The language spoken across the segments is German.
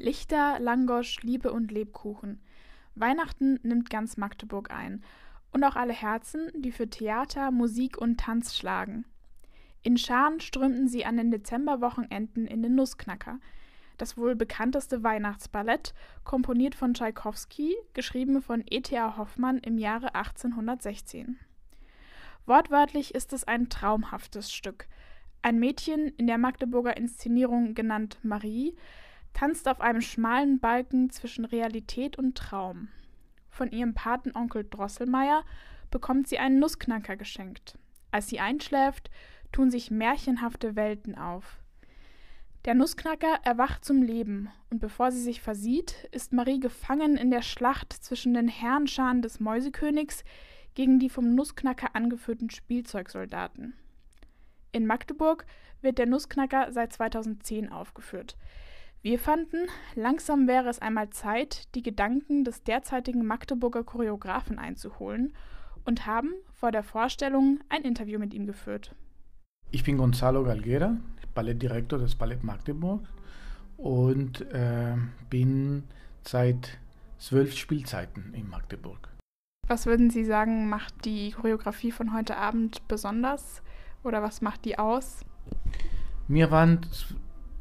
Lichter, Langosch, Liebe und Lebkuchen. Weihnachten nimmt ganz Magdeburg ein. Und auch alle Herzen, die für Theater, Musik und Tanz schlagen. In Scharen strömten sie an den Dezemberwochenenden in den Nussknacker, das wohl bekannteste Weihnachtsballett, komponiert von Tschaikowski, geschrieben von E.T.A. Hoffmann im Jahre 1816. Wortwörtlich ist es ein traumhaftes Stück. Ein Mädchen, in der Magdeburger Inszenierung genannt Marie, tanzt auf einem schmalen Balken zwischen Realität und Traum. Von ihrem Patenonkel Drosselmeier bekommt sie einen Nussknacker geschenkt. Als sie einschläft, tun sich märchenhafte Welten auf. Der Nussknacker erwacht zum Leben, und bevor sie sich versieht, ist Marie gefangen in der Schlacht zwischen den Herrenscharen des Mäusekönigs gegen die vom Nussknacker angeführten Spielzeugsoldaten. In Magdeburg wird der Nussknacker seit 2010 aufgeführt. Wir fanden, langsam wäre es einmal Zeit, die Gedanken des derzeitigen Magdeburger Choreografen einzuholen und haben vor der Vorstellung ein Interview mit ihm geführt. Ich bin Gonzalo Galguera, Ballettdirektor des Ballett Magdeburg und äh, bin seit zwölf Spielzeiten in Magdeburg. Was würden Sie sagen, macht die Choreografie von heute Abend besonders oder was macht die aus? Mir waren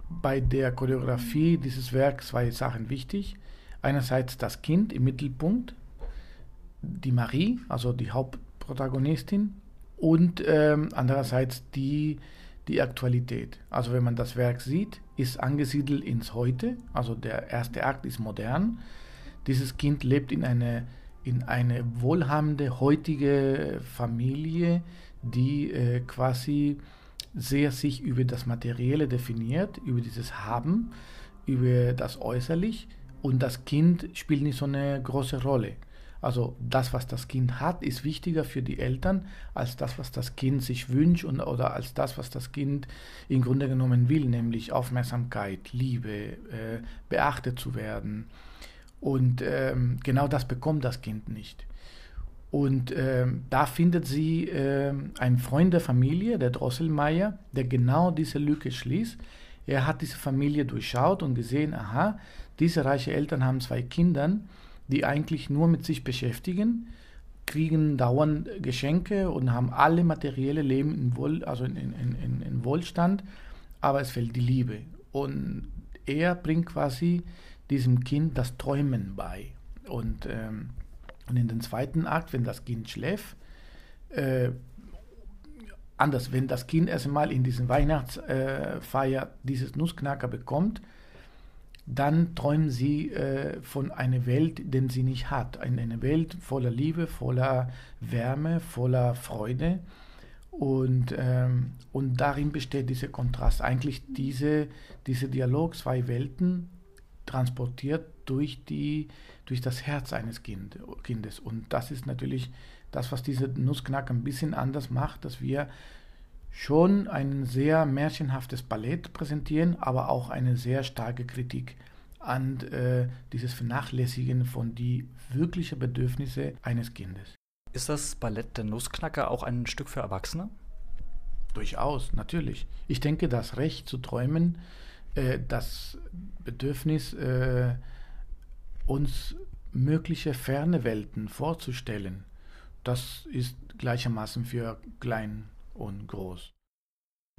bei der Choreografie dieses Werks zwei Sachen wichtig. Einerseits das Kind im Mittelpunkt, die Marie, also die Hauptprotagonistin, und ähm, andererseits die, die Aktualität. Also wenn man das Werk sieht, ist angesiedelt ins Heute, also der erste Akt ist modern. Dieses Kind lebt in eine, in eine wohlhabende heutige Familie, die äh, quasi sehr sich über das Materielle definiert, über dieses Haben, über das Äußerlich und das Kind spielt nicht so eine große Rolle. Also das, was das Kind hat, ist wichtiger für die Eltern als das, was das Kind sich wünscht und, oder als das, was das Kind im Grunde genommen will, nämlich Aufmerksamkeit, Liebe, äh, beachtet zu werden. Und ähm, genau das bekommt das Kind nicht. Und äh, da findet sie äh, einen Freund der Familie, der Drosselmeier, der genau diese Lücke schließt. Er hat diese Familie durchschaut und gesehen, aha, diese reiche Eltern haben zwei Kinder, die eigentlich nur mit sich beschäftigen, kriegen dauernd Geschenke und haben alle materielle Leben in, Wohl, also in, in, in, in Wohlstand, aber es fehlt die Liebe. Und er bringt quasi diesem Kind das Träumen bei. Und ähm, und in den zweiten Akt, wenn das Kind schläft, äh, anders, wenn das Kind erst einmal in diesen Weihnachtsfeier dieses Nussknacker bekommt, dann träumen sie äh, von einer Welt, die sie nicht hat. Eine Welt voller Liebe, voller Wärme, voller Freude. Und, ähm, und darin besteht dieser Kontrast. Eigentlich diese, diese Dialog, zwei Welten, transportiert durch, die, durch das Herz eines kind, Kindes. Und das ist natürlich das, was diese Nussknack ein bisschen anders macht, dass wir schon ein sehr märchenhaftes Ballett präsentieren, aber auch eine sehr starke Kritik an äh, dieses Vernachlässigen von die wirklichen Bedürfnisse eines Kindes. Ist das Ballett der Nussknacker auch ein Stück für Erwachsene? Durchaus, natürlich. Ich denke, das Recht zu träumen äh, das Bedürfnis, äh, uns mögliche ferne Welten vorzustellen, das ist gleichermaßen für klein und groß.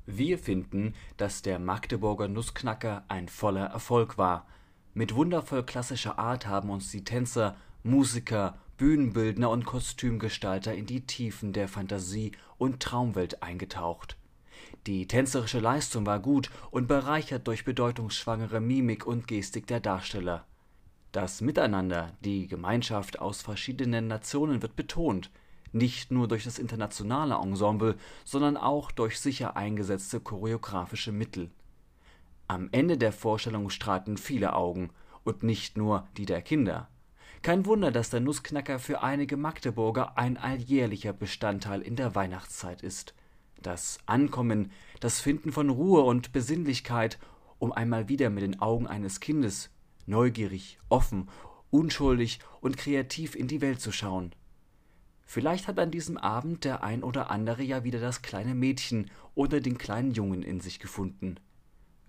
Wir finden, dass der Magdeburger Nussknacker ein voller Erfolg war. Mit wundervoll klassischer Art haben uns die Tänzer, Musiker, Bühnenbildner und Kostümgestalter in die Tiefen der Fantasie und Traumwelt eingetaucht. Die tänzerische Leistung war gut und bereichert durch bedeutungsschwangere Mimik und Gestik der Darsteller. Das Miteinander, die Gemeinschaft aus verschiedenen Nationen wird betont, nicht nur durch das internationale Ensemble, sondern auch durch sicher eingesetzte choreografische Mittel. Am Ende der Vorstellung strahlten viele Augen, und nicht nur die der Kinder. Kein Wunder, dass der Nussknacker für einige Magdeburger ein alljährlicher Bestandteil in der Weihnachtszeit ist das Ankommen, das Finden von Ruhe und Besinnlichkeit, um einmal wieder mit den Augen eines Kindes neugierig, offen, unschuldig und kreativ in die Welt zu schauen. Vielleicht hat an diesem Abend der ein oder andere ja wieder das kleine Mädchen oder den kleinen Jungen in sich gefunden.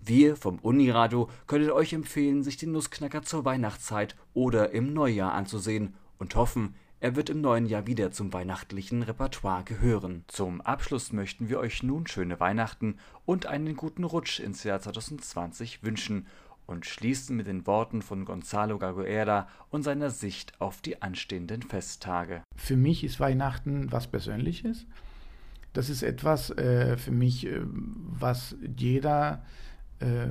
Wir vom Uniradio können euch empfehlen, sich den Nussknacker zur Weihnachtszeit oder im Neujahr anzusehen und hoffen, er wird im neuen Jahr wieder zum weihnachtlichen Repertoire gehören. Zum Abschluss möchten wir euch nun schöne Weihnachten und einen guten Rutsch ins Jahr 2020 wünschen und schließen mit den Worten von Gonzalo Gaguera und seiner Sicht auf die anstehenden Festtage. Für mich ist Weihnachten was Persönliches. Das ist etwas äh, für mich, äh, was jeder äh,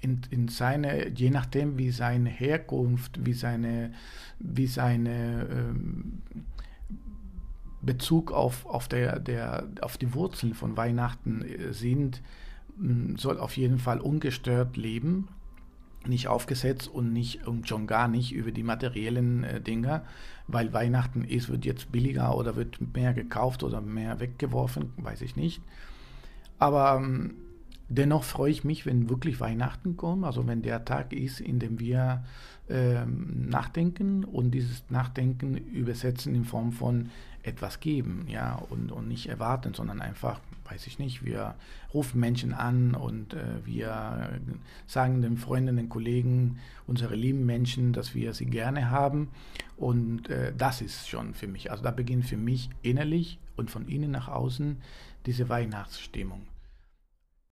in, in seine, je nachdem wie seine Herkunft, wie seine, wie seine ähm, Bezug auf, auf, der, der, auf die Wurzeln von Weihnachten äh, sind, soll auf jeden Fall ungestört leben, nicht aufgesetzt und nicht und schon gar nicht über die materiellen äh, Dinge, weil Weihnachten ist, wird jetzt billiger oder wird mehr gekauft oder mehr weggeworfen, weiß ich nicht. Aber ähm, Dennoch freue ich mich, wenn wirklich Weihnachten kommt, also wenn der Tag ist, in dem wir ähm, nachdenken und dieses Nachdenken übersetzen in Form von etwas geben, ja, und, und nicht erwarten, sondern einfach, weiß ich nicht, wir rufen Menschen an und äh, wir sagen den Freunden, den Kollegen, unsere lieben Menschen, dass wir sie gerne haben und äh, das ist schon für mich, also da beginnt für mich innerlich und von innen nach außen diese Weihnachtsstimmung.